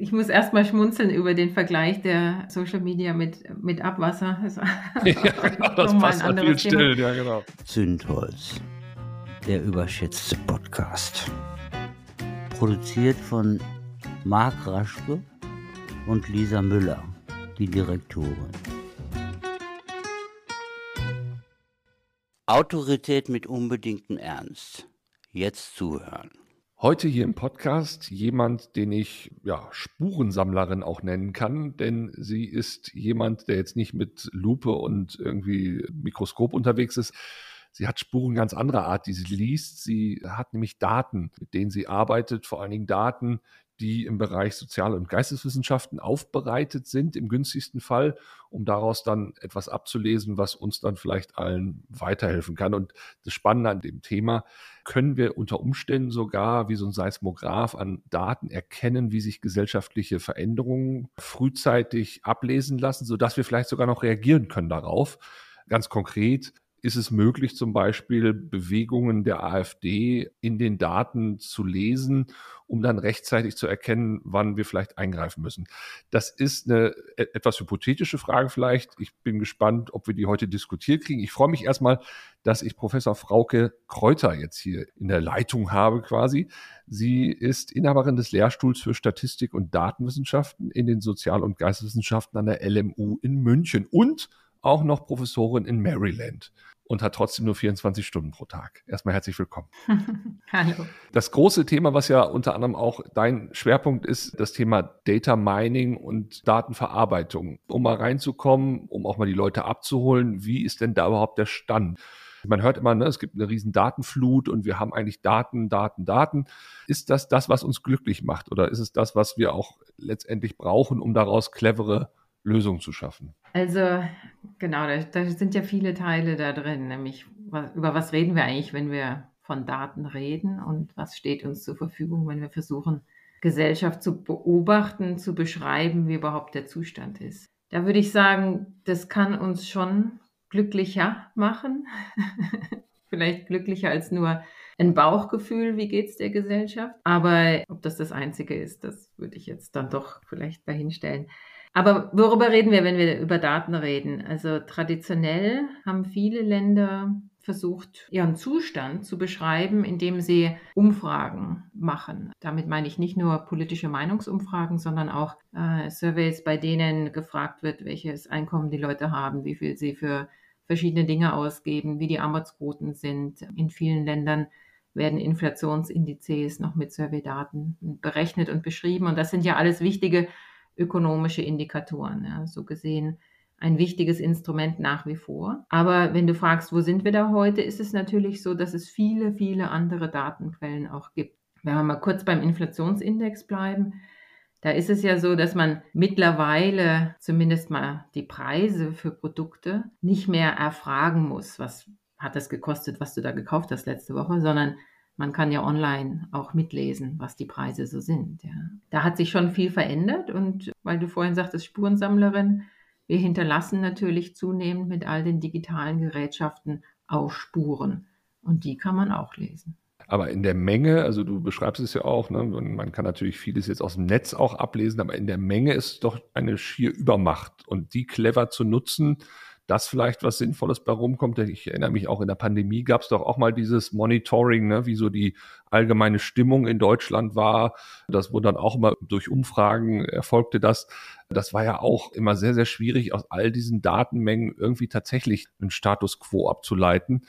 ich muss erstmal schmunzeln über den Vergleich der Social Media mit, mit Abwasser. Das, ja, das passt an viel still, ja genau. Zündholz, der überschätzte Podcast. Produziert von Marc Raschke und Lisa Müller, die Direktorin. Autorität mit unbedingtem Ernst. Jetzt zuhören. Heute hier im Podcast jemand, den ich ja, Spurensammlerin auch nennen kann, denn sie ist jemand, der jetzt nicht mit Lupe und irgendwie Mikroskop unterwegs ist. Sie hat Spuren ganz anderer Art, die sie liest. Sie hat nämlich Daten, mit denen sie arbeitet, vor allen Dingen Daten, die im Bereich Sozial- und Geisteswissenschaften aufbereitet sind, im günstigsten Fall, um daraus dann etwas abzulesen, was uns dann vielleicht allen weiterhelfen kann. Und das Spannende an dem Thema, können wir unter Umständen sogar wie so ein Seismograph an Daten erkennen, wie sich gesellschaftliche Veränderungen frühzeitig ablesen lassen, sodass wir vielleicht sogar noch reagieren können darauf. Ganz konkret, ist es möglich, zum Beispiel Bewegungen der AfD in den Daten zu lesen, um dann rechtzeitig zu erkennen, wann wir vielleicht eingreifen müssen. Das ist eine e-, etwas hypothetische Frage vielleicht. Ich bin gespannt, ob wir die heute diskutiert kriegen. Ich freue mich erstmal, dass ich Professor Frauke Kräuter jetzt hier in der Leitung habe quasi. Sie ist Inhaberin des Lehrstuhls für Statistik und Datenwissenschaften in den Sozial- und Geisteswissenschaften an der LMU in München und auch noch Professorin in Maryland und hat trotzdem nur 24 Stunden pro Tag. Erstmal herzlich willkommen. Hallo. Das große Thema, was ja unter anderem auch dein Schwerpunkt ist, das Thema Data Mining und Datenverarbeitung. Um mal reinzukommen, um auch mal die Leute abzuholen, wie ist denn da überhaupt der Stand? Man hört immer, ne, es gibt eine riesen Datenflut und wir haben eigentlich Daten, Daten, Daten. Ist das das, was uns glücklich macht oder ist es das, was wir auch letztendlich brauchen, um daraus clevere Lösungen zu schaffen? Also genau, da, da, sind ja viele Teile da drin, nämlich was, über was reden wir eigentlich, wenn wir von Daten reden und was steht uns zur Verfügung, wenn wir versuchen, Gesellschaft zu beobachten, zu beschreiben, wie überhaupt der Zustand ist. Da würde ich sagen, das kann uns schon glücklicher machen, vielleicht glücklicher als nur ein Bauchgefühl, wie geht es der Gesellschaft. Aber ob das das Einzige ist, das würde ich jetzt dann doch vielleicht dahinstellen. Aber worüber reden wir, wenn wir über Daten reden? Also traditionell haben viele Länder versucht, ihren Zustand zu beschreiben, indem sie Umfragen machen. Damit meine ich nicht nur politische Meinungsumfragen, sondern auch äh, Surveys, bei denen gefragt wird, welches Einkommen die Leute haben, wie viel sie für verschiedene Dinge ausgeben, wie die Armutsquoten sind. In vielen Ländern werden Inflationsindizes noch mit Surveydaten berechnet und beschrieben. Und das sind ja alles wichtige ökonomische Indikatoren. Ja, so gesehen ein wichtiges Instrument nach wie vor. Aber wenn du fragst, wo sind wir da heute, ist es natürlich so, dass es viele, viele andere Datenquellen auch gibt. Wenn wir mal kurz beim Inflationsindex bleiben, da ist es ja so, dass man mittlerweile zumindest mal die Preise für Produkte nicht mehr erfragen muss, was hat das gekostet, was du da gekauft hast letzte Woche, sondern man kann ja online auch mitlesen, was die Preise so sind. Ja. Da hat sich schon viel verändert und weil du vorhin sagtest, Spurensammlerin, wir hinterlassen natürlich zunehmend mit all den digitalen Gerätschaften auch Spuren und die kann man auch lesen. Aber in der Menge, also du beschreibst es ja auch, ne, man kann natürlich vieles jetzt aus dem Netz auch ablesen, aber in der Menge ist es doch eine schier Übermacht und die clever zu nutzen, das vielleicht was Sinnvolles bei rumkommt. Ich erinnere mich auch in der Pandemie gab es doch auch mal dieses Monitoring, ne, wie so die allgemeine Stimmung in Deutschland war. Das wurde dann auch immer durch Umfragen erfolgte das. Das war ja auch immer sehr, sehr schwierig, aus all diesen Datenmengen irgendwie tatsächlich einen Status quo abzuleiten.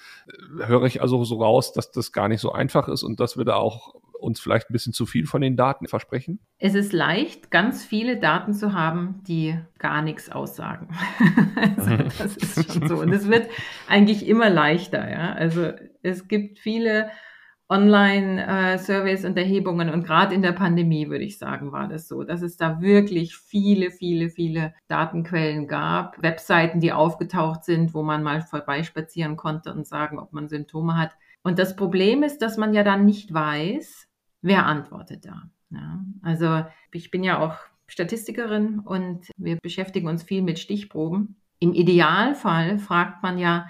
Höre ich also so raus, dass das gar nicht so einfach ist und dass wir da auch uns vielleicht ein bisschen zu viel von den Daten versprechen? Es ist leicht, ganz viele Daten zu haben, die gar nichts aussagen. also das ist schon so. Und es wird eigentlich immer leichter. Ja? Also es gibt viele Online-Surveys und Erhebungen und gerade in der Pandemie, würde ich sagen, war das so, dass es da wirklich viele, viele, viele Datenquellen gab, Webseiten, die aufgetaucht sind, wo man mal vorbeispazieren konnte und sagen, ob man Symptome hat. Und das Problem ist, dass man ja dann nicht weiß, wer antwortet da. Ja, also ich bin ja auch Statistikerin und wir beschäftigen uns viel mit Stichproben. Im Idealfall fragt man ja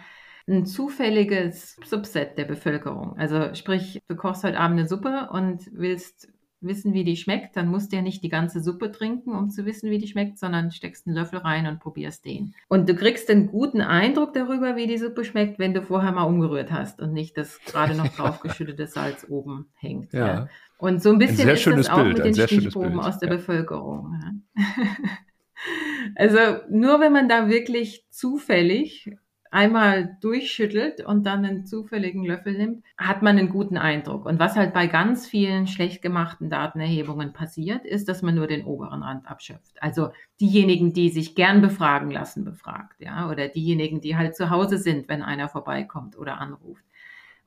ein zufälliges Subset der Bevölkerung. Also sprich, du kochst heute Abend eine Suppe und willst wissen, wie die schmeckt, dann musst du ja nicht die ganze Suppe trinken, um zu wissen, wie die schmeckt, sondern steckst einen Löffel rein und probierst den. Und du kriegst einen guten Eindruck darüber, wie die Suppe schmeckt, wenn du vorher mal umgerührt hast und nicht das gerade noch draufgeschüttete Salz oben hängt. Ja. ja. Und so ein bisschen ein ist das auch Bild, mit den Stichproben aus der ja. Bevölkerung. also nur wenn man da wirklich zufällig einmal durchschüttelt und dann einen zufälligen Löffel nimmt, hat man einen guten Eindruck. Und was halt bei ganz vielen schlecht gemachten Datenerhebungen passiert, ist, dass man nur den oberen Rand abschöpft. Also diejenigen, die sich gern befragen lassen, befragt, ja, oder diejenigen, die halt zu Hause sind, wenn einer vorbeikommt oder anruft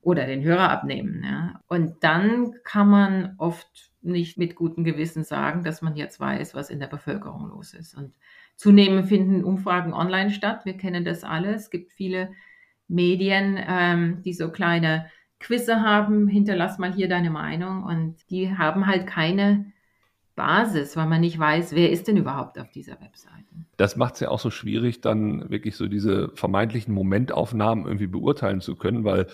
oder den Hörer abnehmen, ja. Und dann kann man oft nicht mit gutem Gewissen sagen, dass man jetzt weiß, was in der Bevölkerung los ist. Und Zunehmend finden Umfragen online statt. Wir kennen das alle. Es gibt viele Medien, ähm, die so kleine Quizze haben. Hinterlass mal hier deine Meinung. Und die haben halt keine Basis, weil man nicht weiß, wer ist denn überhaupt auf dieser Webseite. Das macht es ja auch so schwierig, dann wirklich so diese vermeintlichen Momentaufnahmen irgendwie beurteilen zu können, weil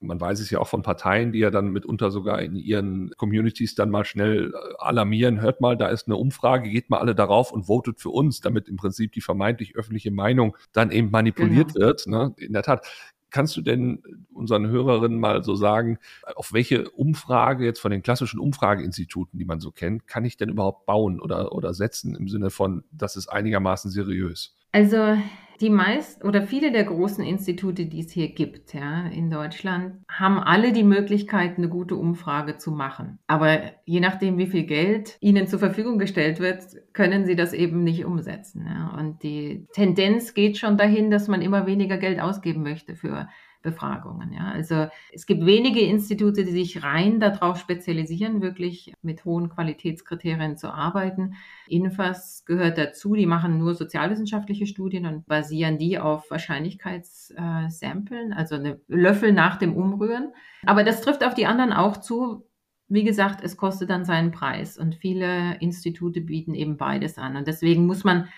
man weiß es ja auch von Parteien, die ja dann mitunter sogar in ihren Communities dann mal schnell äh, alarmieren, hört mal, da ist eine Umfrage, geht mal alle darauf und votet für uns, damit im Prinzip die vermeintlich öffentliche Meinung dann eben manipuliert genau. wird. Ne? In der Tat. Kannst du denn unseren Hörerinnen mal so sagen, auf welche Umfrage jetzt von den klassischen Umfrageinstituten, die man so kennt, kann ich denn überhaupt bauen oder, oder setzen im Sinne von, das ist einigermaßen seriös? Also die meist oder viele der großen Institute, die es hier gibt, ja, in Deutschland, haben alle die Möglichkeit, eine gute Umfrage zu machen. Aber je nachdem, wie viel Geld ihnen zur Verfügung gestellt wird, können sie das eben nicht umsetzen. Ja. Und die Tendenz geht schon dahin, dass man immer weniger Geld ausgeben möchte für Befragungen. Ja. Also es gibt wenige Institute, die sich rein darauf spezialisieren, wirklich mit hohen Qualitätskriterien zu arbeiten. Infas gehört dazu, die machen nur sozialwissenschaftliche Studien und basieren die auf Wahrscheinlichkeitssamplen, also eine Löffel nach dem Umrühren. Aber das trifft auf die anderen auch zu. Wie gesagt, es kostet dann seinen Preis und viele Institute bieten eben beides an. Und deswegen muss man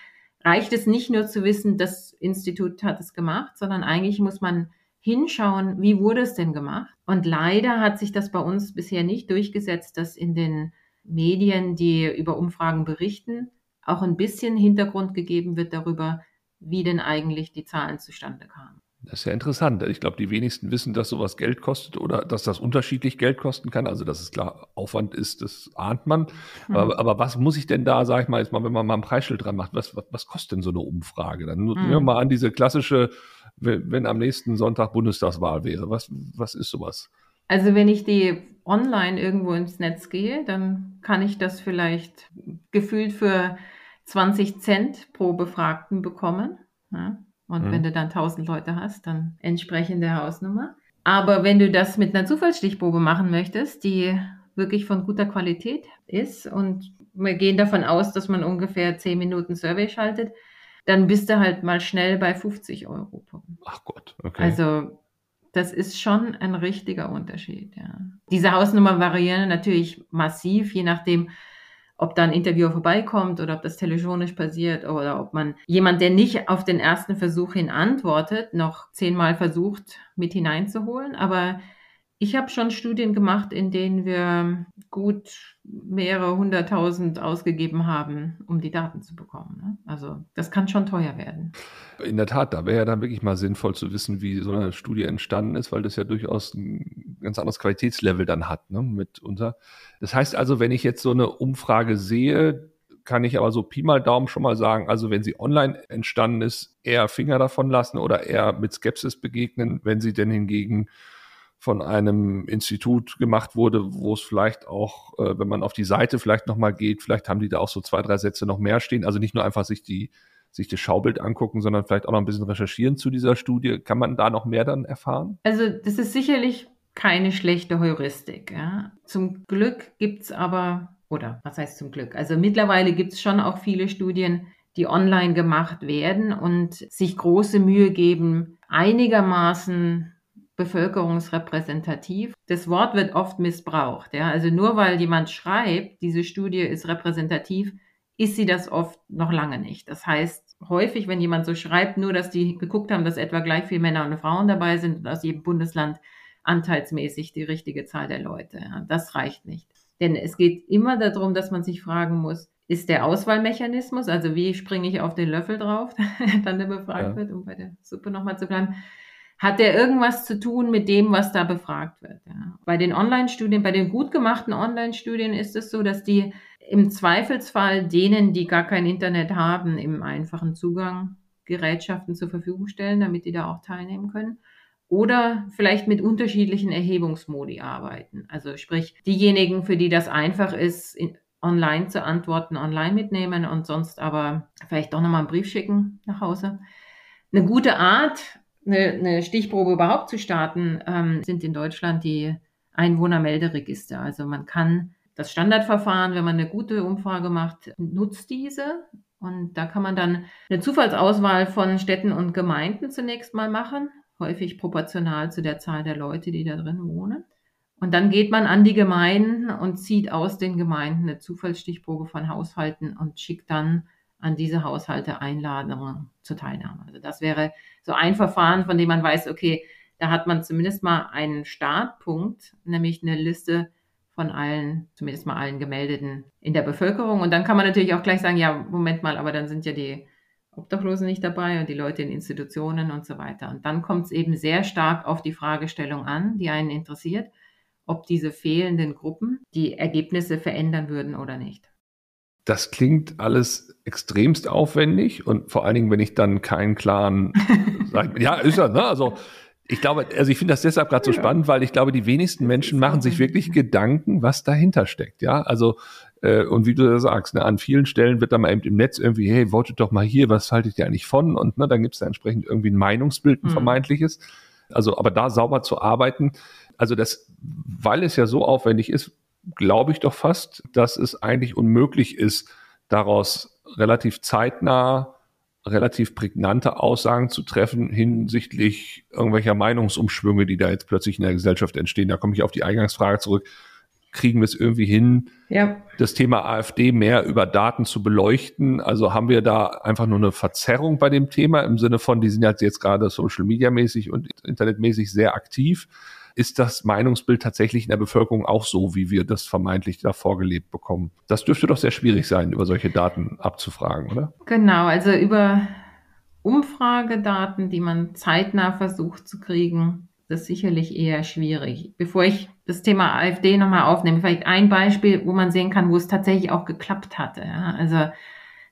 reicht es nicht nur zu wissen, das Institut hat es gemacht, sondern eigentlich muss man hinschauen, wie wurde es denn gemacht? Und leider hat sich das bei uns bisher nicht durchgesetzt, dass in den Medien, die über Umfragen berichten, auch ein bisschen Hintergrund gegeben wird darüber, wie denn eigentlich die Zahlen zustande kamen. Das ist ja interessant. Ich glaube, die wenigsten wissen, dass sowas Geld kostet oder dass das unterschiedlich Geld kosten kann. Also, dass es klar Aufwand ist, das ahnt man. Mhm. Aber, aber, was muss ich denn da, sag ich mal, jetzt mal, wenn man mal ein Preisschild dran macht, was, was, was kostet denn so eine Umfrage? Dann mhm. nehmen wir mal an, diese klassische wenn, wenn am nächsten Sonntag Bundestagswahl wäre? Was, was ist sowas? Also wenn ich die online irgendwo ins Netz gehe, dann kann ich das vielleicht gefühlt für 20 Cent pro Befragten bekommen. Ja? Und mhm. wenn du dann 1000 Leute hast, dann entsprechende Hausnummer. Aber wenn du das mit einer Zufallsstichprobe machen möchtest, die wirklich von guter Qualität ist und wir gehen davon aus, dass man ungefähr 10 Minuten Survey schaltet, dann bist du halt mal schnell bei 50 Euro. Ach Gott, okay. Also das ist schon ein richtiger Unterschied, ja. Diese Hausnummer variieren natürlich massiv, je nachdem, ob da ein Interviewer vorbeikommt oder ob das telefonisch passiert oder ob man jemand, der nicht auf den ersten Versuch hin antwortet, noch zehnmal versucht mit hineinzuholen. Aber ich habe schon Studien gemacht, in denen wir gut mehrere hunderttausend ausgegeben haben, um die Daten zu bekommen. Ne? Also das kann schon teuer werden. In der Tat, da wäre ja dann wirklich mal sinnvoll zu wissen, wie so eine Studie entstanden ist, weil das ja durchaus ein ganz anderes Qualitätslevel dann hat ne, mitunter. Das heißt also, wenn ich jetzt so eine Umfrage sehe, kann ich aber so Pi mal Daumen schon mal sagen, also wenn sie online entstanden ist, eher Finger davon lassen oder eher mit Skepsis begegnen, wenn sie denn hingegen von einem Institut gemacht wurde, wo es vielleicht auch, äh, wenn man auf die Seite vielleicht nochmal geht, vielleicht haben die da auch so zwei, drei Sätze noch mehr stehen. Also nicht nur einfach sich die, sich das Schaubild angucken, sondern vielleicht auch noch ein bisschen recherchieren zu dieser Studie. Kann man da noch mehr dann erfahren? Also das ist sicherlich keine schlechte Heuristik. Ja. Zum Glück gibt's aber, oder was heißt zum Glück? Also mittlerweile gibt's schon auch viele Studien, die online gemacht werden und sich große Mühe geben, einigermaßen bevölkerungsrepräsentativ. Das Wort wird oft missbraucht. Ja? Also nur weil jemand schreibt, diese Studie ist repräsentativ, ist sie das oft noch lange nicht. Das heißt, häufig, wenn jemand so schreibt, nur dass die geguckt haben, dass etwa gleich viele Männer und Frauen dabei sind und aus jedem Bundesland anteilsmäßig die richtige Zahl der Leute. Ja? Das reicht nicht. Denn es geht immer darum, dass man sich fragen muss, ist der Auswahlmechanismus, also wie springe ich auf den Löffel drauf, dann der befragt ja. wird, um bei der Suppe nochmal zu bleiben, hat der irgendwas zu tun mit dem, was da befragt wird. Ja. Bei den Online-Studien, bei den gut gemachten Online-Studien ist es so, dass die im Zweifelsfall denen, die gar kein Internet haben, im einfachen Zugang Gerätschaften zur Verfügung stellen, damit die da auch teilnehmen können. Oder vielleicht mit unterschiedlichen Erhebungsmodi arbeiten. Also sprich, diejenigen, für die das einfach ist, online zu antworten, online mitnehmen und sonst aber vielleicht doch nochmal einen Brief schicken nach Hause. Eine gute Art, eine, eine Stichprobe überhaupt zu starten, ähm, sind in Deutschland die Einwohnermelderegister. Also man kann das Standardverfahren, wenn man eine gute Umfrage macht, nutzt diese. Und da kann man dann eine Zufallsauswahl von Städten und Gemeinden zunächst mal machen, häufig proportional zu der Zahl der Leute, die da drin wohnen. Und dann geht man an die Gemeinden und zieht aus den Gemeinden eine Zufallsstichprobe von Haushalten und schickt dann an diese Haushalte Einladungen zur Teilnahme. Also das wäre so ein Verfahren, von dem man weiß, okay, da hat man zumindest mal einen Startpunkt, nämlich eine Liste von allen, zumindest mal allen Gemeldeten in der Bevölkerung. Und dann kann man natürlich auch gleich sagen, ja, Moment mal, aber dann sind ja die Obdachlosen nicht dabei und die Leute in Institutionen und so weiter. Und dann kommt es eben sehr stark auf die Fragestellung an, die einen interessiert ob diese fehlenden Gruppen die Ergebnisse verändern würden oder nicht. Das klingt alles extremst aufwendig und vor allen Dingen, wenn ich dann keinen klaren, ja, ist ja, ne? Also ich glaube, also ich finde das deshalb gerade so spannend, weil ich glaube, die wenigsten Menschen machen sich wirklich Gedanken, was dahinter steckt. Ja, also äh, und wie du da sagst, ne, an vielen Stellen wird dann mal eben im Netz irgendwie, hey, votet doch mal hier, was haltet ihr eigentlich von? Und ne, dann gibt es da entsprechend irgendwie ein Meinungsbild, ein mhm. vermeintliches. Also, aber da sauber zu arbeiten, also das, weil es ja so aufwendig ist, glaube ich doch fast, dass es eigentlich unmöglich ist, daraus relativ zeitnah relativ prägnante Aussagen zu treffen hinsichtlich irgendwelcher Meinungsumschwünge, die da jetzt plötzlich in der Gesellschaft entstehen. Da komme ich auf die Eingangsfrage zurück. Kriegen wir es irgendwie hin, ja. das Thema AfD mehr über Daten zu beleuchten? Also haben wir da einfach nur eine Verzerrung bei dem Thema im Sinne von, die sind jetzt gerade Social Media mäßig und Internetmäßig sehr aktiv ist das Meinungsbild tatsächlich in der Bevölkerung auch so, wie wir das vermeintlich da vorgelebt bekommen? Das dürfte doch sehr schwierig sein, über solche Daten abzufragen, oder? Genau, also über Umfragedaten, die man zeitnah versucht zu kriegen, das ist sicherlich eher schwierig. Bevor ich das Thema AfD nochmal aufnehme, vielleicht ein Beispiel, wo man sehen kann, wo es tatsächlich auch geklappt hatte. Also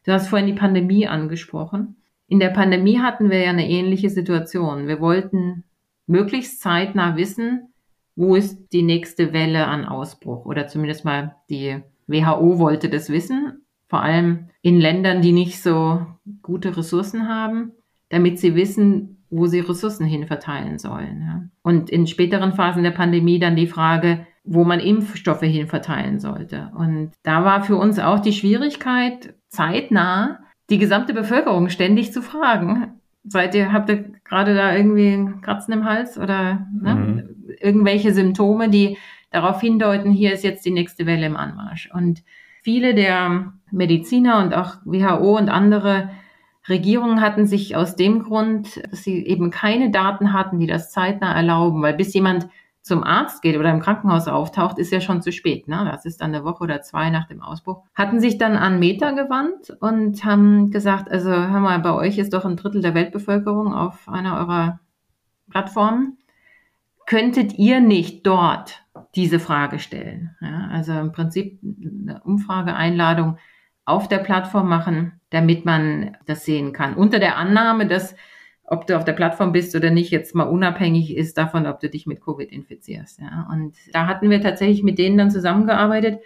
du hast vorhin die Pandemie angesprochen. In der Pandemie hatten wir ja eine ähnliche Situation. Wir wollten möglichst zeitnah wissen, wo ist die nächste Welle an Ausbruch oder zumindest mal die WHO wollte das wissen, vor allem in Ländern, die nicht so gute Ressourcen haben, damit sie wissen, wo sie Ressourcen hin verteilen sollen. Ja. Und in späteren Phasen der Pandemie dann die Frage, wo man Impfstoffe hin verteilen sollte. Und da war für uns auch die Schwierigkeit, zeitnah die gesamte Bevölkerung ständig zu fragen, Seid ihr, habt ihr gerade da irgendwie ein Kratzen im Hals oder ne? mhm. irgendwelche Symptome, die darauf hindeuten, hier ist jetzt die nächste Welle im Anmarsch. Und viele der Mediziner und auch WHO und andere Regierungen hatten sich aus dem Grund, dass sie eben keine Daten hatten, die das zeitnah erlauben, weil bis jemand zum Arzt geht oder im Krankenhaus auftaucht, ist ja schon zu spät. Ne? Das ist dann eine Woche oder zwei nach dem Ausbruch. Hatten sich dann an Meta gewandt und haben gesagt, also hör mal, bei euch ist doch ein Drittel der Weltbevölkerung auf einer eurer Plattformen. Könntet ihr nicht dort diese Frage stellen? Ja, also im Prinzip eine Umfrageeinladung auf der Plattform machen, damit man das sehen kann. Unter der Annahme, dass ob du auf der Plattform bist oder nicht, jetzt mal unabhängig ist davon, ob du dich mit Covid infizierst. Ja. Und da hatten wir tatsächlich mit denen dann zusammengearbeitet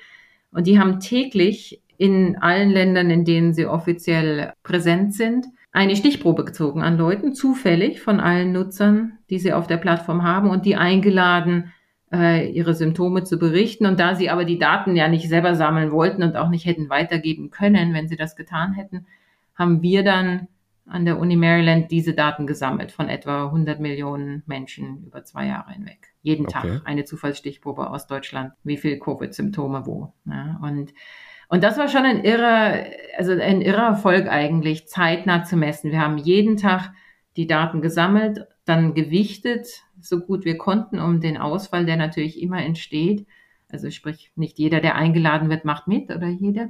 und die haben täglich in allen Ländern, in denen sie offiziell präsent sind, eine Stichprobe gezogen an Leuten, zufällig von allen Nutzern, die sie auf der Plattform haben und die eingeladen, äh, ihre Symptome zu berichten. Und da sie aber die Daten ja nicht selber sammeln wollten und auch nicht hätten weitergeben können, wenn sie das getan hätten, haben wir dann an der Uni Maryland diese Daten gesammelt von etwa 100 Millionen Menschen über zwei Jahre hinweg. Jeden okay. Tag eine Zufallsstichprobe aus Deutschland, wie viel Covid-Symptome wo. Ja, und, und das war schon ein irrer, also ein irrer Erfolg eigentlich, zeitnah zu messen. Wir haben jeden Tag die Daten gesammelt, dann gewichtet, so gut wir konnten, um den Ausfall, der natürlich immer entsteht, also sprich nicht jeder, der eingeladen wird, macht mit oder jede,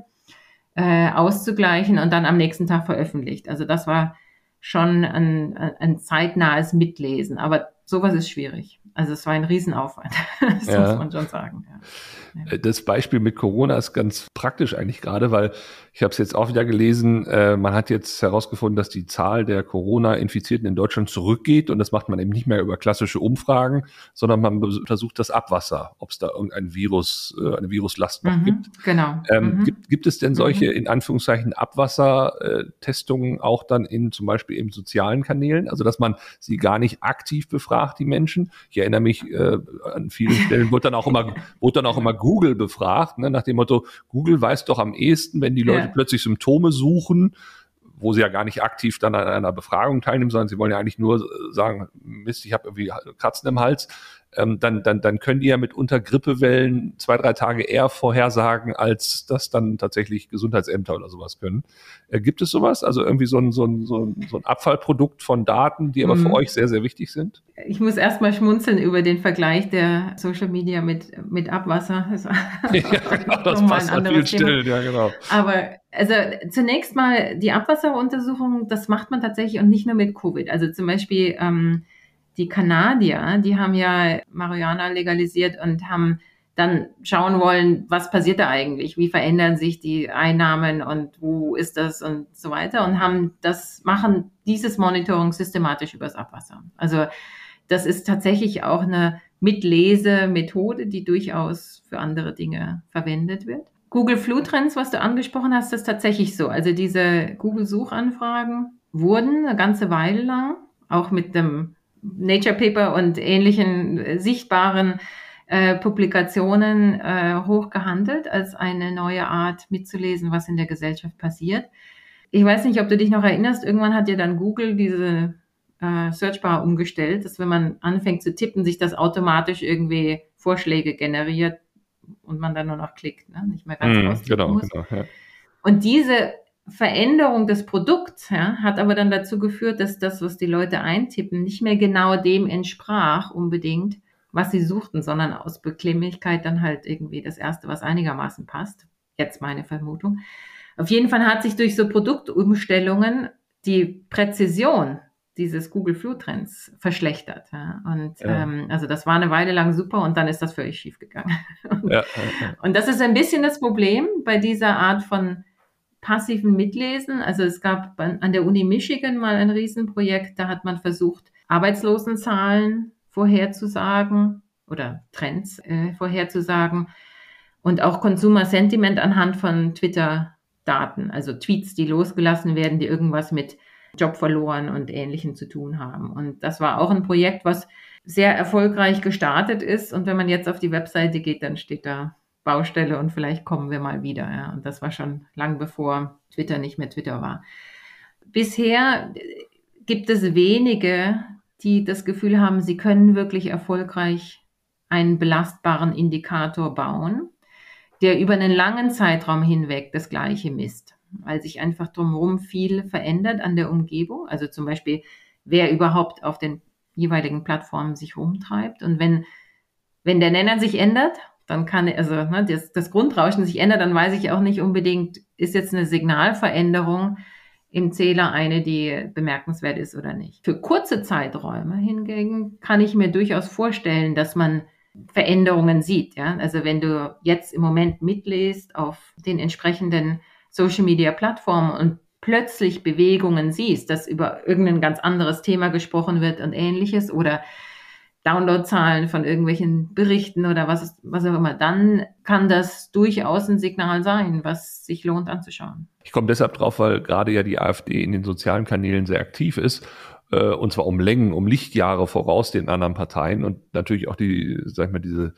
äh, auszugleichen und dann am nächsten Tag veröffentlicht. Also das war schon ein, ein zeitnahes Mitlesen, aber sowas ist schwierig. Also es war ein Riesenaufwand, das ja. muss man schon sagen. Ja. Äh, das Beispiel mit Corona ist ganz praktisch eigentlich gerade, weil ich habe es jetzt auch wieder gelesen, äh, man hat jetzt herausgefunden, dass die Zahl der Corona-Infizierten in Deutschland zurückgeht und das macht man eben nicht mehr über klassische Umfragen, sondern man untersucht das Abwasser, ob es da irgendein Virus, äh, eine Viruslast noch mhm, gibt. Genau. Ähm, mhm. gibt, gibt es denn solche mhm. in Anführungszeichen Abwassertestungen auch dann in zum Beispiel in sozialen Kanälen, also dass man sie gar nicht aktiv befragt, die Menschen? Ich erinnere mich, äh, an vielen Stellen wurde dann auch immer, wurde dann auch immer Google befragt, ne, nach dem Motto, Google weiß doch am ehesten, wenn die Leute ja. plötzlich Symptome suchen, wo sie ja gar nicht aktiv dann an einer Befragung teilnehmen, sondern sie wollen ja eigentlich nur sagen, Mist, ich habe irgendwie Kratzen im Hals, ähm, dann, dann, dann können die ja mitunter Grippewellen zwei, drei Tage eher vorhersagen, als das dann tatsächlich Gesundheitsämter oder sowas können. Äh, gibt es sowas? Also irgendwie so ein, so, ein, so, ein, so ein Abfallprodukt von Daten, die aber mhm. für euch sehr, sehr wichtig sind? Ich muss erstmal schmunzeln über den Vergleich der Social Media mit, mit Abwasser. Das ja, genau, das passt an vielen Stellen, ja, genau. Aber also zunächst mal die Abwasseruntersuchung, das macht man tatsächlich und nicht nur mit Covid. Also zum Beispiel ähm, die Kanadier, die haben ja Marihuana legalisiert und haben dann schauen wollen, was passiert da eigentlich, wie verändern sich die Einnahmen und wo ist das und so weiter und haben das machen dieses Monitoring systematisch übers Abwasser. Also das ist tatsächlich auch eine Mitlesemethode, die durchaus für andere Dinge verwendet wird. Google Flu-Trends, was du angesprochen hast, ist tatsächlich so. Also diese Google-Suchanfragen wurden eine ganze Weile lang auch mit dem Nature Paper und ähnlichen äh, sichtbaren äh, Publikationen äh, hoch gehandelt als eine neue Art mitzulesen, was in der Gesellschaft passiert. Ich weiß nicht, ob du dich noch erinnerst, irgendwann hat ja dann Google diese äh, Searchbar umgestellt, dass wenn man anfängt zu tippen, sich das automatisch irgendwie Vorschläge generiert und man dann nur noch klickt, ne? nicht mehr ganz mm, genau, muss. genau ja. Und diese Veränderung des Produkts ja, hat aber dann dazu geführt, dass das, was die Leute eintippen, nicht mehr genau dem entsprach unbedingt, was sie suchten, sondern aus Bequemlichkeit dann halt irgendwie das Erste, was einigermaßen passt. Jetzt meine Vermutung. Auf jeden Fall hat sich durch so Produktumstellungen die Präzision dieses Google Flu Trends verschlechtert. Ja. Und ja. ähm, also das war eine Weile lang super und dann ist das völlig schief gegangen. und, ja, und das ist ein bisschen das Problem bei dieser Art von passiven Mitlesen. Also es gab an der Uni Michigan mal ein Riesenprojekt, da hat man versucht, Arbeitslosenzahlen vorherzusagen oder Trends äh, vorherzusagen und auch Consumer Sentiment anhand von Twitter-Daten, also Tweets, die losgelassen werden, die irgendwas mit Job verloren und Ähnlichem zu tun haben. Und das war auch ein Projekt, was sehr erfolgreich gestartet ist. Und wenn man jetzt auf die Webseite geht, dann steht da Baustelle und vielleicht kommen wir mal wieder. Ja. Und das war schon lang bevor Twitter nicht mehr Twitter war. Bisher gibt es wenige, die das Gefühl haben, sie können wirklich erfolgreich einen belastbaren Indikator bauen, der über einen langen Zeitraum hinweg das Gleiche misst, weil sich einfach drumherum viel verändert an der Umgebung. Also zum Beispiel, wer überhaupt auf den jeweiligen Plattformen sich rumtreibt. Und wenn, wenn der Nenner sich ändert dann kann, also ne, das, das Grundrauschen sich ändert, dann weiß ich auch nicht unbedingt, ist jetzt eine Signalveränderung im Zähler eine, die bemerkenswert ist oder nicht. Für kurze Zeiträume hingegen kann ich mir durchaus vorstellen, dass man Veränderungen sieht. Ja? Also wenn du jetzt im Moment mitliest auf den entsprechenden Social Media Plattformen und plötzlich Bewegungen siehst, dass über irgendein ganz anderes Thema gesprochen wird und ähnliches oder Downloadzahlen von irgendwelchen Berichten oder was, was auch immer, dann kann das durchaus ein Signal sein, was sich lohnt anzuschauen. Ich komme deshalb drauf, weil gerade ja die AfD in den sozialen Kanälen sehr aktiv ist äh, und zwar um Längen, um Lichtjahre voraus den anderen Parteien und natürlich auch die, sag ich mal, diese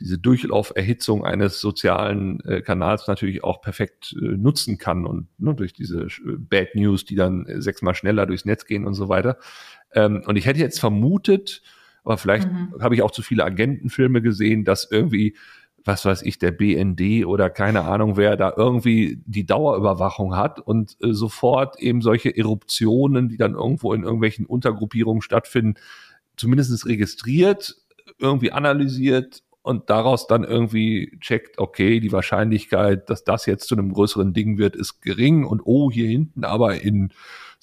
diese Durchlauferhitzung eines sozialen äh, Kanals natürlich auch perfekt äh, nutzen kann und ne, durch diese Bad News, die dann sechsmal schneller durchs Netz gehen und so weiter. Ähm, und ich hätte jetzt vermutet, aber vielleicht mhm. habe ich auch zu viele Agentenfilme gesehen, dass irgendwie, was weiß ich, der BND oder keine Ahnung wer da irgendwie die Dauerüberwachung hat und äh, sofort eben solche Eruptionen, die dann irgendwo in irgendwelchen Untergruppierungen stattfinden, zumindest registriert, irgendwie analysiert und daraus dann irgendwie checkt, okay, die Wahrscheinlichkeit, dass das jetzt zu einem größeren Ding wird, ist gering und oh, hier hinten aber in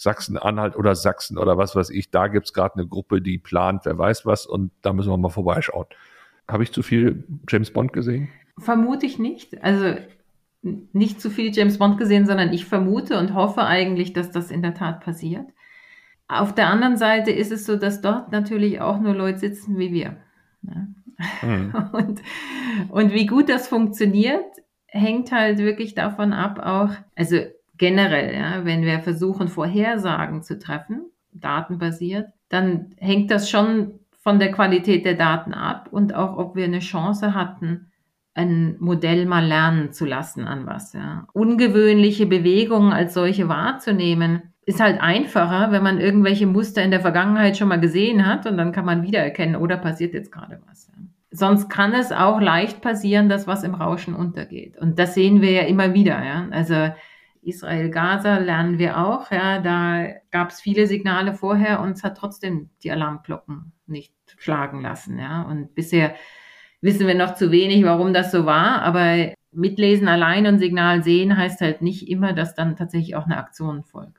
Sachsen-Anhalt oder Sachsen oder was weiß ich, da gibt's gerade eine Gruppe, die plant, wer weiß was und da müssen wir mal vorbeischauen. Habe ich zu viel James Bond gesehen? Vermute ich nicht. Also nicht zu viel James Bond gesehen, sondern ich vermute und hoffe eigentlich, dass das in der Tat passiert. Auf der anderen Seite ist es so, dass dort natürlich auch nur Leute sitzen wie wir. Ne? Mhm. Und, und wie gut das funktioniert, hängt halt wirklich davon ab, auch, also generell, ja, wenn wir versuchen, Vorhersagen zu treffen, datenbasiert, dann hängt das schon von der Qualität der Daten ab und auch, ob wir eine Chance hatten, ein Modell mal lernen zu lassen an was. Ja. Ungewöhnliche Bewegungen als solche wahrzunehmen, ist halt einfacher, wenn man irgendwelche Muster in der Vergangenheit schon mal gesehen hat und dann kann man wiedererkennen, oder passiert jetzt gerade was. Ja. Sonst kann es auch leicht passieren, dass was im Rauschen untergeht. Und das sehen wir ja immer wieder. Ja. Also Israel-Gaza lernen wir auch. Ja, da gab es viele Signale vorher und es hat trotzdem die Alarmglocken nicht schlagen lassen. Ja. Und bisher wissen wir noch zu wenig, warum das so war, aber mitlesen allein und Signal sehen heißt halt nicht immer, dass dann tatsächlich auch eine Aktion folgt.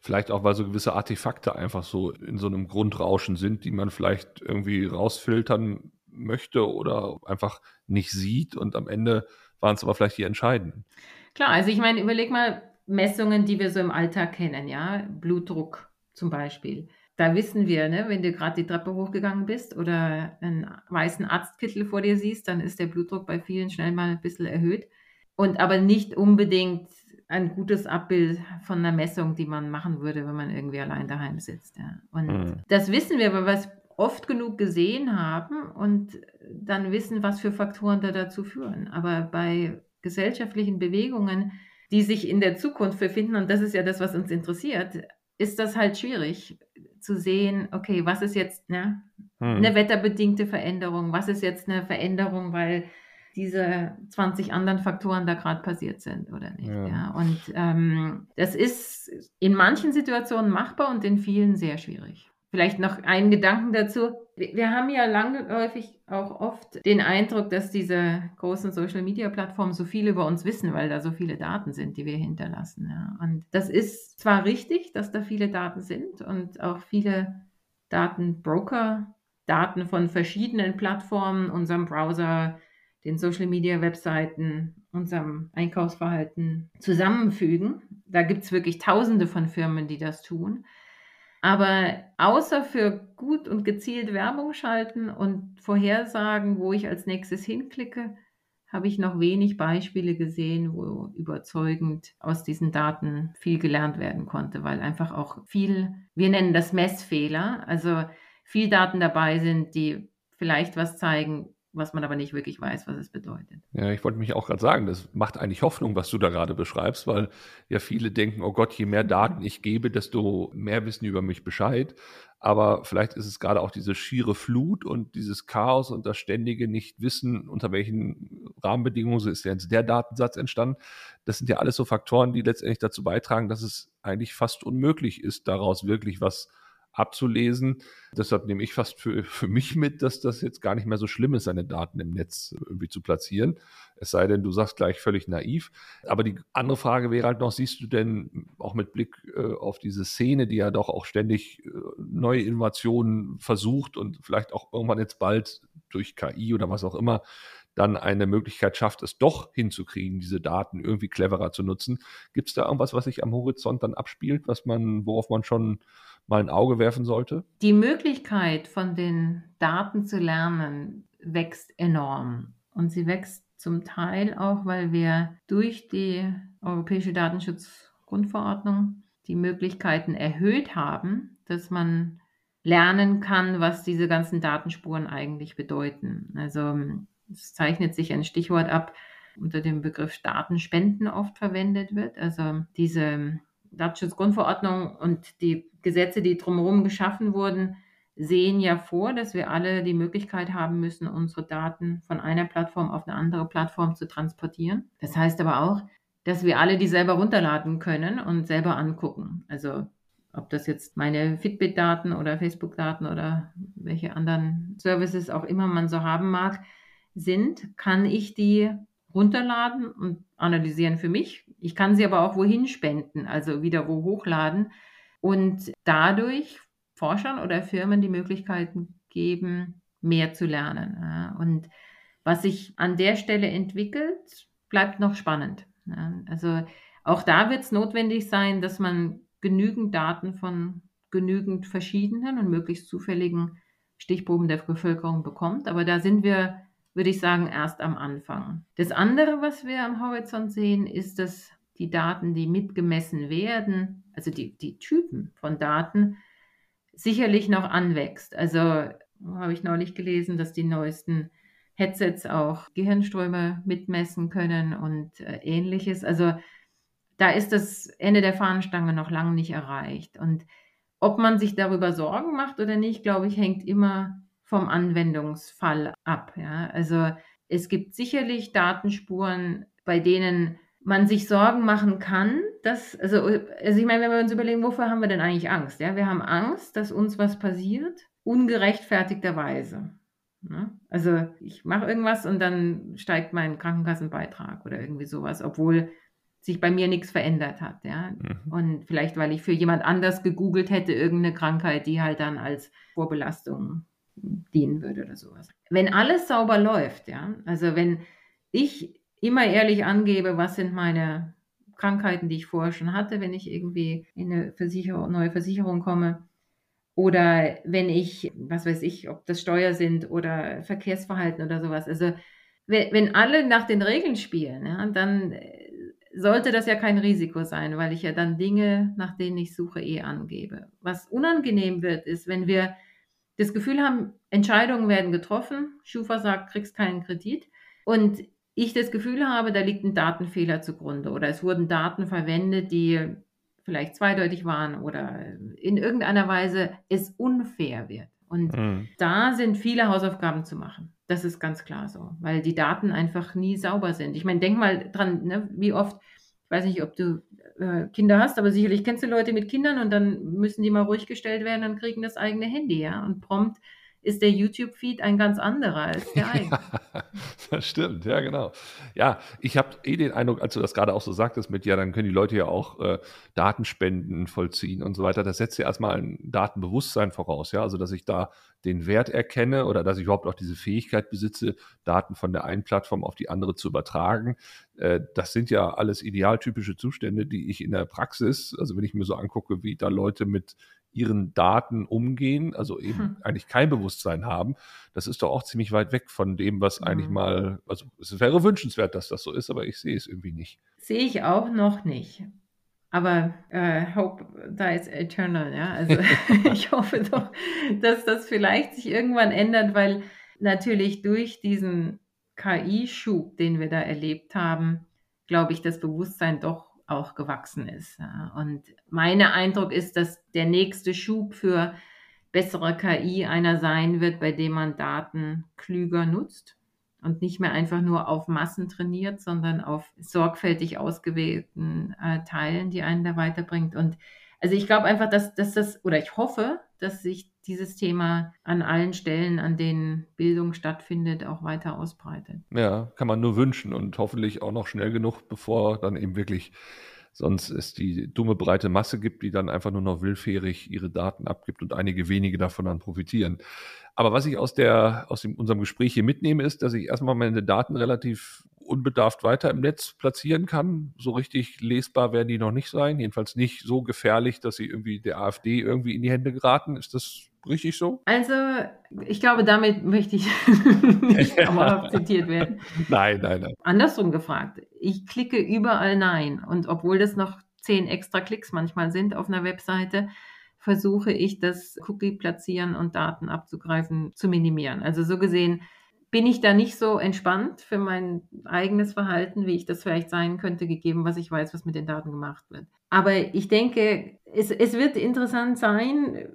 Vielleicht auch, weil so gewisse Artefakte einfach so in so einem Grundrauschen sind, die man vielleicht irgendwie rausfiltern möchte oder einfach nicht sieht und am Ende waren es aber vielleicht die entscheidenden. Klar, also ich meine, überleg mal Messungen, die wir so im Alltag kennen, ja, Blutdruck zum Beispiel da wissen wir, ne, wenn du gerade die Treppe hochgegangen bist oder einen weißen Arztkittel vor dir siehst, dann ist der Blutdruck bei vielen schnell mal ein bisschen erhöht. Und aber nicht unbedingt ein gutes Abbild von einer Messung, die man machen würde, wenn man irgendwie allein daheim sitzt. Ja. Und mhm. das wissen wir, weil wir es oft genug gesehen haben und dann wissen, was für Faktoren da dazu führen. Aber bei gesellschaftlichen Bewegungen, die sich in der Zukunft befinden, und das ist ja das, was uns interessiert, ist das halt schwierig zu sehen, okay, was ist jetzt ne, hm. eine wetterbedingte Veränderung, was ist jetzt eine Veränderung, weil diese 20 anderen Faktoren da gerade passiert sind oder nicht. Ja. ja. Und ähm, das ist in manchen Situationen machbar und in vielen sehr schwierig. Vielleicht noch einen Gedanken dazu. Wir haben ja langläufig auch oft den Eindruck, dass diese großen Social-Media-Plattformen so viel über uns wissen, weil da so viele Daten sind, die wir hinterlassen. Ja. Und das ist zwar richtig, dass da viele Daten sind und auch viele Datenbroker Daten von verschiedenen Plattformen, unserem Browser, den Social-Media-Webseiten, unserem Einkaufsverhalten zusammenfügen. Da gibt es wirklich Tausende von Firmen, die das tun. Aber außer für gut und gezielt Werbung schalten und Vorhersagen, wo ich als nächstes hinklicke, habe ich noch wenig Beispiele gesehen, wo überzeugend aus diesen Daten viel gelernt werden konnte, weil einfach auch viel, wir nennen das Messfehler, also viel Daten dabei sind, die vielleicht was zeigen, was man aber nicht wirklich weiß, was es bedeutet. Ja, ich wollte mich auch gerade sagen, das macht eigentlich Hoffnung, was du da gerade beschreibst, weil ja viele denken, oh Gott, je mehr Daten ich gebe, desto mehr wissen über mich Bescheid. Aber vielleicht ist es gerade auch diese schiere Flut und dieses Chaos und das ständige Nicht-Wissen, unter welchen Rahmenbedingungen ist jetzt der Datensatz entstanden. Das sind ja alles so Faktoren, die letztendlich dazu beitragen, dass es eigentlich fast unmöglich ist, daraus wirklich was abzulesen. Deshalb nehme ich fast für, für mich mit, dass das jetzt gar nicht mehr so schlimm ist, seine Daten im Netz irgendwie zu platzieren. Es sei denn, du sagst gleich völlig naiv. Aber die andere Frage wäre halt noch, siehst du denn auch mit Blick äh, auf diese Szene, die ja doch auch ständig äh, neue Innovationen versucht und vielleicht auch irgendwann jetzt bald durch KI oder was auch immer dann eine Möglichkeit schafft, es doch hinzukriegen, diese Daten irgendwie cleverer zu nutzen. Gibt es da irgendwas, was sich am Horizont dann abspielt, was man, worauf man schon mal ein Auge werfen sollte? Die Möglichkeit von den Daten zu lernen wächst enorm. Und sie wächst zum Teil auch, weil wir durch die Europäische Datenschutzgrundverordnung die Möglichkeiten erhöht haben, dass man lernen kann, was diese ganzen Datenspuren eigentlich bedeuten. Also es zeichnet sich ein Stichwort ab, unter dem Begriff Datenspenden oft verwendet wird. Also diese Datenschutzgrundverordnung und die Gesetze, die drumherum geschaffen wurden, sehen ja vor, dass wir alle die Möglichkeit haben müssen, unsere Daten von einer Plattform auf eine andere Plattform zu transportieren. Das heißt aber auch, dass wir alle die selber runterladen können und selber angucken. Also ob das jetzt meine Fitbit-Daten oder Facebook-Daten oder welche anderen Services auch immer man so haben mag, sind, kann ich die runterladen und analysieren für mich. Ich kann sie aber auch wohin spenden, also wieder wo hochladen und dadurch Forschern oder Firmen die Möglichkeiten geben, mehr zu lernen. Und was sich an der Stelle entwickelt, bleibt noch spannend. Also auch da wird es notwendig sein, dass man genügend Daten von genügend verschiedenen und möglichst zufälligen Stichproben der Bevölkerung bekommt. Aber da sind wir, würde ich sagen, erst am Anfang. Das andere, was wir am Horizont sehen, ist, dass die Daten, die mitgemessen werden, also die, die Typen von Daten, sicherlich noch anwächst. Also habe ich neulich gelesen, dass die neuesten Headsets auch Gehirnströme mitmessen können und äh, ähnliches. Also da ist das Ende der Fahnenstange noch lange nicht erreicht. Und ob man sich darüber Sorgen macht oder nicht, glaube ich, hängt immer vom Anwendungsfall ab. Ja? Also es gibt sicherlich Datenspuren, bei denen man sich Sorgen machen kann, dass, also, also ich meine, wenn wir uns überlegen, wofür haben wir denn eigentlich Angst? Ja? Wir haben Angst, dass uns was passiert, ungerechtfertigterweise. Ne? Also ich mache irgendwas und dann steigt mein Krankenkassenbeitrag oder irgendwie sowas, obwohl sich bei mir nichts verändert hat. Ja? Mhm. Und vielleicht, weil ich für jemand anders gegoogelt hätte, irgendeine Krankheit, die halt dann als Vorbelastung dienen würde oder sowas. Wenn alles sauber läuft, ja, also wenn ich immer ehrlich angebe, was sind meine Krankheiten, die ich vorher schon hatte, wenn ich irgendwie in eine Versicherung, neue Versicherung komme, oder wenn ich, was weiß ich, ob das Steuer sind oder Verkehrsverhalten oder sowas. Also wenn, wenn alle nach den Regeln spielen, ja, dann äh, sollte das ja kein Risiko sein, weil ich ja dann Dinge, nach denen ich suche, eh angebe. Was unangenehm wird, ist, wenn wir das Gefühl haben, Entscheidungen werden getroffen, Schufa sagt, kriegst keinen Kredit und ich das Gefühl habe, da liegt ein Datenfehler zugrunde oder es wurden Daten verwendet, die vielleicht zweideutig waren oder in irgendeiner Weise es unfair wird. Und mhm. da sind viele Hausaufgaben zu machen. Das ist ganz klar so, weil die Daten einfach nie sauber sind. Ich meine, denk mal dran, ne, wie oft, ich weiß nicht, ob du äh, Kinder hast, aber sicherlich kennst du Leute mit Kindern und dann müssen die mal ruhig gestellt werden und kriegen das eigene Handy, ja. Und prompt ist der YouTube-Feed ein ganz anderer als der eigene. das stimmt, ja, genau. Ja, ich habe eh den Eindruck, als du das gerade auch so sagtest mit, ja, dann können die Leute ja auch äh, Datenspenden vollziehen und so weiter. Das setzt ja erstmal ein Datenbewusstsein voraus, ja, also dass ich da den Wert erkenne oder dass ich überhaupt auch diese Fähigkeit besitze, Daten von der einen Plattform auf die andere zu übertragen. Äh, das sind ja alles idealtypische Zustände, die ich in der Praxis, also wenn ich mir so angucke, wie da Leute mit ihren Daten umgehen, also eben hm. eigentlich kein Bewusstsein haben, das ist doch auch ziemlich weit weg von dem, was hm. eigentlich mal, also es wäre wünschenswert, dass das so ist, aber ich sehe es irgendwie nicht. Sehe ich auch noch nicht. Aber äh, Hope dies eternal, ja. Also ich hoffe doch, dass das vielleicht sich irgendwann ändert, weil natürlich durch diesen KI-Schub, den wir da erlebt haben, glaube ich, das Bewusstsein doch auch gewachsen ist. Und mein Eindruck ist, dass der nächste Schub für bessere KI einer sein wird, bei dem man Daten klüger nutzt und nicht mehr einfach nur auf Massen trainiert, sondern auf sorgfältig ausgewählten äh, Teilen, die einen da weiterbringt. Und also ich glaube einfach, dass, dass das, oder ich hoffe, dass sich dieses Thema an allen Stellen, an denen Bildung stattfindet, auch weiter ausbreitet. Ja, kann man nur wünschen und hoffentlich auch noch schnell genug, bevor dann eben wirklich sonst es die dumme breite Masse gibt, die dann einfach nur noch willfährig ihre Daten abgibt und einige wenige davon dann profitieren. Aber was ich aus der, aus dem, unserem Gespräch hier mitnehme, ist, dass ich erstmal meine Daten relativ unbedarft weiter im Netz platzieren kann. So richtig lesbar werden die noch nicht sein. Jedenfalls nicht so gefährlich, dass sie irgendwie der AfD irgendwie in die Hände geraten. Ist das richtig so? Also, ich glaube, damit möchte ich nicht dauerhaft zitiert werden. Nein, nein, nein. Andersrum gefragt. Ich klicke überall Nein. Und obwohl das noch zehn extra Klicks manchmal sind auf einer Webseite, versuche ich das Cookie platzieren und Daten abzugreifen zu minimieren. Also so gesehen bin ich da nicht so entspannt für mein eigenes Verhalten, wie ich das vielleicht sein könnte, gegeben, was ich weiß, was mit den Daten gemacht wird. Aber ich denke, es, es wird interessant sein,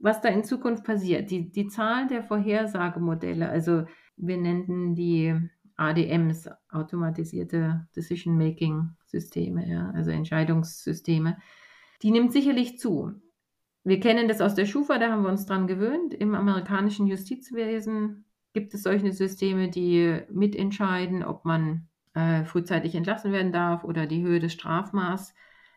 was da in Zukunft passiert. Die, die Zahl der Vorhersagemodelle, also wir nennen die ADMs, automatisierte Decision-Making-Systeme, ja, also Entscheidungssysteme, die nimmt sicherlich zu. Wir kennen das aus der Schufa, da haben wir uns dran gewöhnt. Im amerikanischen Justizwesen gibt es solche Systeme, die mitentscheiden, ob man äh, frühzeitig entlassen werden darf oder die Höhe des Strafmaßes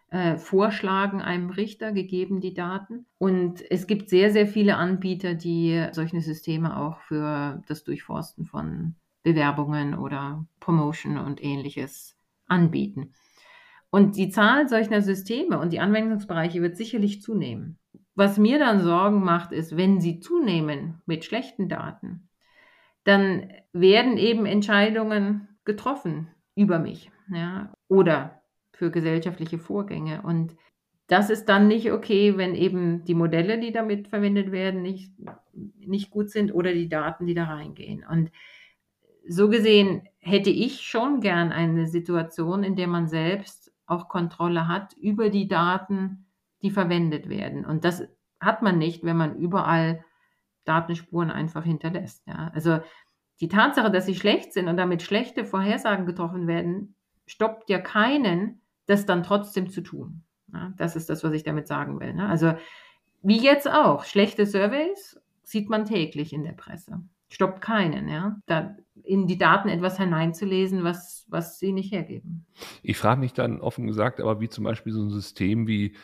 äh, vorschlagen einem Richter, gegeben die Daten. Und es gibt sehr, sehr viele Anbieter, die solche Systeme auch für das Durchforsten von Bewerbungen oder Promotion und ähnliches anbieten. Und die Zahl solcher Systeme und die Anwendungsbereiche wird sicherlich zunehmen. Was mir dann Sorgen macht, ist, wenn sie zunehmen mit schlechten Daten, dann werden eben Entscheidungen getroffen über mich ja, oder für gesellschaftliche Vorgänge. Und das ist dann nicht okay, wenn eben die Modelle, die damit verwendet werden, nicht, nicht gut sind oder die Daten, die da reingehen. Und so gesehen hätte ich schon gern eine Situation, in der man selbst auch Kontrolle hat über die Daten, die verwendet werden. Und das hat man nicht, wenn man überall Datenspuren einfach hinterlässt. Ja. Also die Tatsache, dass sie schlecht sind und damit schlechte Vorhersagen getroffen werden, stoppt ja keinen, das dann trotzdem zu tun. Ja, das ist das, was ich damit sagen will. Ne? Also wie jetzt auch, schlechte Surveys sieht man täglich in der Presse. Stoppt keinen, ja. Da in die Daten etwas hineinzulesen, was, was sie nicht hergeben. Ich frage mich dann offen gesagt, aber wie zum Beispiel so ein System wie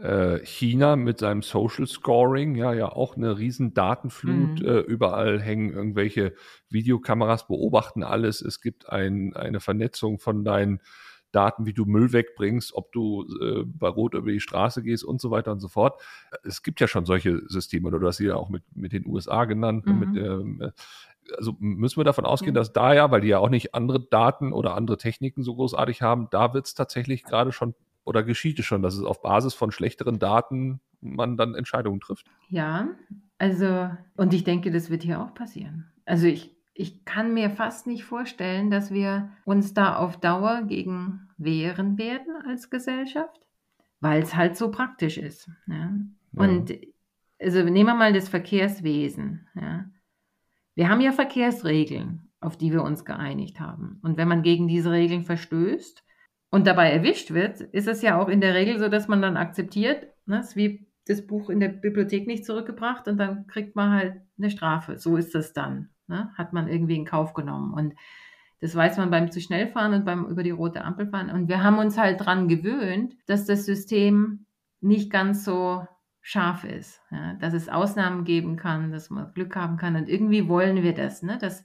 äh, China mit seinem Social Scoring, ja, ja auch eine riesen Datenflut. Mhm. Äh, überall hängen irgendwelche Videokameras, beobachten alles. Es gibt ein, eine Vernetzung von deinen Daten, wie du Müll wegbringst, ob du äh, bei Rot über die Straße gehst und so weiter und so fort. Es gibt ja schon solche Systeme, oder du hast sie ja auch mit, mit den USA genannt. Ne, mhm. Mit, ähm, also müssen wir davon ausgehen, dass da ja, weil die ja auch nicht andere Daten oder andere Techniken so großartig haben, da wird es tatsächlich gerade schon oder geschieht es schon, dass es auf Basis von schlechteren Daten man dann Entscheidungen trifft? Ja, also, und ich denke, das wird hier auch passieren. Also ich ich kann mir fast nicht vorstellen, dass wir uns da auf Dauer gegen wehren werden als Gesellschaft, weil es halt so praktisch ist. Ja? Ja. Und also nehmen wir mal das Verkehrswesen. Ja? Wir haben ja Verkehrsregeln, auf die wir uns geeinigt haben. Und wenn man gegen diese Regeln verstößt und dabei erwischt wird, ist es ja auch in der Regel so, dass man dann akzeptiert, ne, ist wie das Buch in der Bibliothek nicht zurückgebracht und dann kriegt man halt eine Strafe. So ist das dann ne, hat man irgendwie in Kauf genommen. Und das weiß man beim zu schnell fahren und beim über die rote Ampel fahren. Und wir haben uns halt dran gewöhnt, dass das System nicht ganz so scharf ist, ja, dass es Ausnahmen geben kann, dass man Glück haben kann. Und irgendwie wollen wir das, ne, dass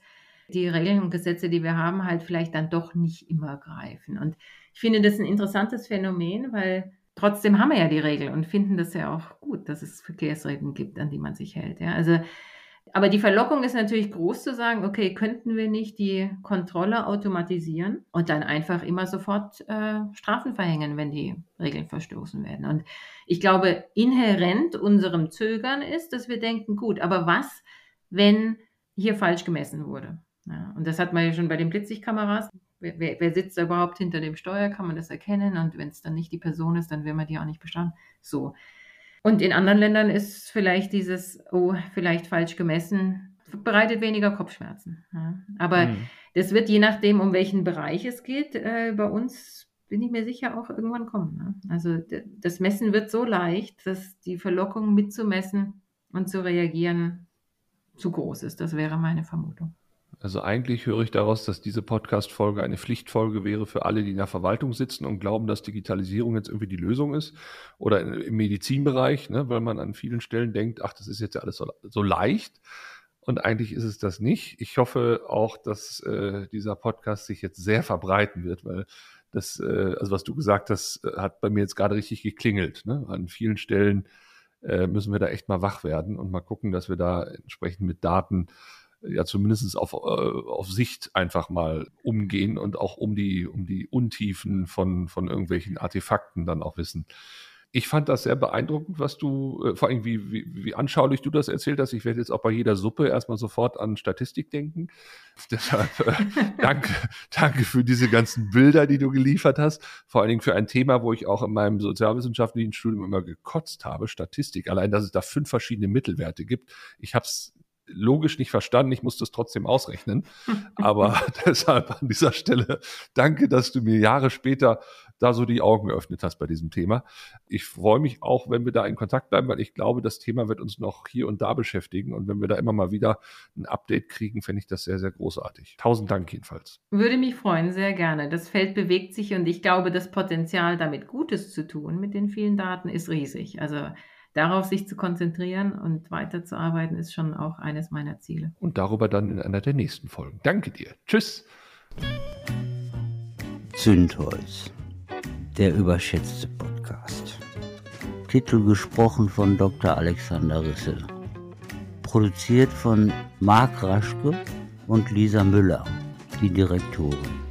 die Regeln und Gesetze, die wir haben, halt vielleicht dann doch nicht immer greifen. Und ich finde das ein interessantes Phänomen, weil trotzdem haben wir ja die Regeln und finden das ja auch gut, dass es Verkehrsregeln gibt, an die man sich hält. Ja. Also aber die Verlockung ist natürlich groß zu sagen, okay, könnten wir nicht die Kontrolle automatisieren und dann einfach immer sofort äh, Strafen verhängen, wenn die Regeln verstoßen werden. Und ich glaube, inhärent unserem Zögern ist, dass wir denken, gut, aber was, wenn hier falsch gemessen wurde? Ja, und das hat man ja schon bei den Blitzsichtkameras. Wer, wer, wer, sitzt da überhaupt hinter dem Steuer? Kann man das erkennen? Und wenn es dann nicht die Person ist, dann will man die auch nicht bestanden. So. Und in anderen Ländern ist vielleicht dieses, oh, vielleicht falsch gemessen, bereitet weniger Kopfschmerzen. Ja. Aber mhm. das wird je nachdem, um welchen Bereich es geht, äh, bei uns bin ich mir sicher auch irgendwann kommen. Ne? Also das Messen wird so leicht, dass die Verlockung mitzumessen und zu reagieren zu groß ist. Das wäre meine Vermutung. Also eigentlich höre ich daraus, dass diese Podcast-Folge eine Pflichtfolge wäre für alle, die in der Verwaltung sitzen und glauben, dass Digitalisierung jetzt irgendwie die Lösung ist. Oder im Medizinbereich, ne, weil man an vielen Stellen denkt, ach, das ist jetzt ja alles so, so leicht. Und eigentlich ist es das nicht. Ich hoffe auch, dass äh, dieser Podcast sich jetzt sehr verbreiten wird, weil das, äh, also was du gesagt hast, äh, hat bei mir jetzt gerade richtig geklingelt. Ne? An vielen Stellen äh, müssen wir da echt mal wach werden und mal gucken, dass wir da entsprechend mit Daten ja zumindest auf, äh, auf Sicht einfach mal umgehen und auch um die, um die Untiefen von, von irgendwelchen Artefakten dann auch wissen. Ich fand das sehr beeindruckend, was du, äh, vor allem wie, wie, wie anschaulich du das erzählt hast. Ich werde jetzt auch bei jeder Suppe erstmal sofort an Statistik denken. Deshalb äh, danke, danke für diese ganzen Bilder, die du geliefert hast. Vor allen Dingen für ein Thema, wo ich auch in meinem sozialwissenschaftlichen Studium immer gekotzt habe, Statistik. Allein, dass es da fünf verschiedene Mittelwerte gibt. Ich habe es logisch nicht verstanden. Ich musste es trotzdem ausrechnen. Aber deshalb an dieser Stelle danke, dass du mir Jahre später da so die Augen geöffnet hast bei diesem Thema. Ich freue mich auch, wenn wir da in Kontakt bleiben, weil ich glaube, das Thema wird uns noch hier und da beschäftigen. Und wenn wir da immer mal wieder ein Update kriegen, fände ich das sehr, sehr großartig. Tausend Dank jedenfalls. Würde mich freuen, sehr gerne. Das Feld bewegt sich und ich glaube, das Potenzial, damit Gutes zu tun mit den vielen Daten, ist riesig. Also darauf sich zu konzentrieren und weiterzuarbeiten, ist schon auch eines meiner Ziele. Und darüber dann in einer der nächsten Folgen. Danke dir. Tschüss. Zündholz der überschätzte Podcast. Titel gesprochen von Dr. Alexander Risse. Produziert von Marc Raschke und Lisa Müller, die Direktorin.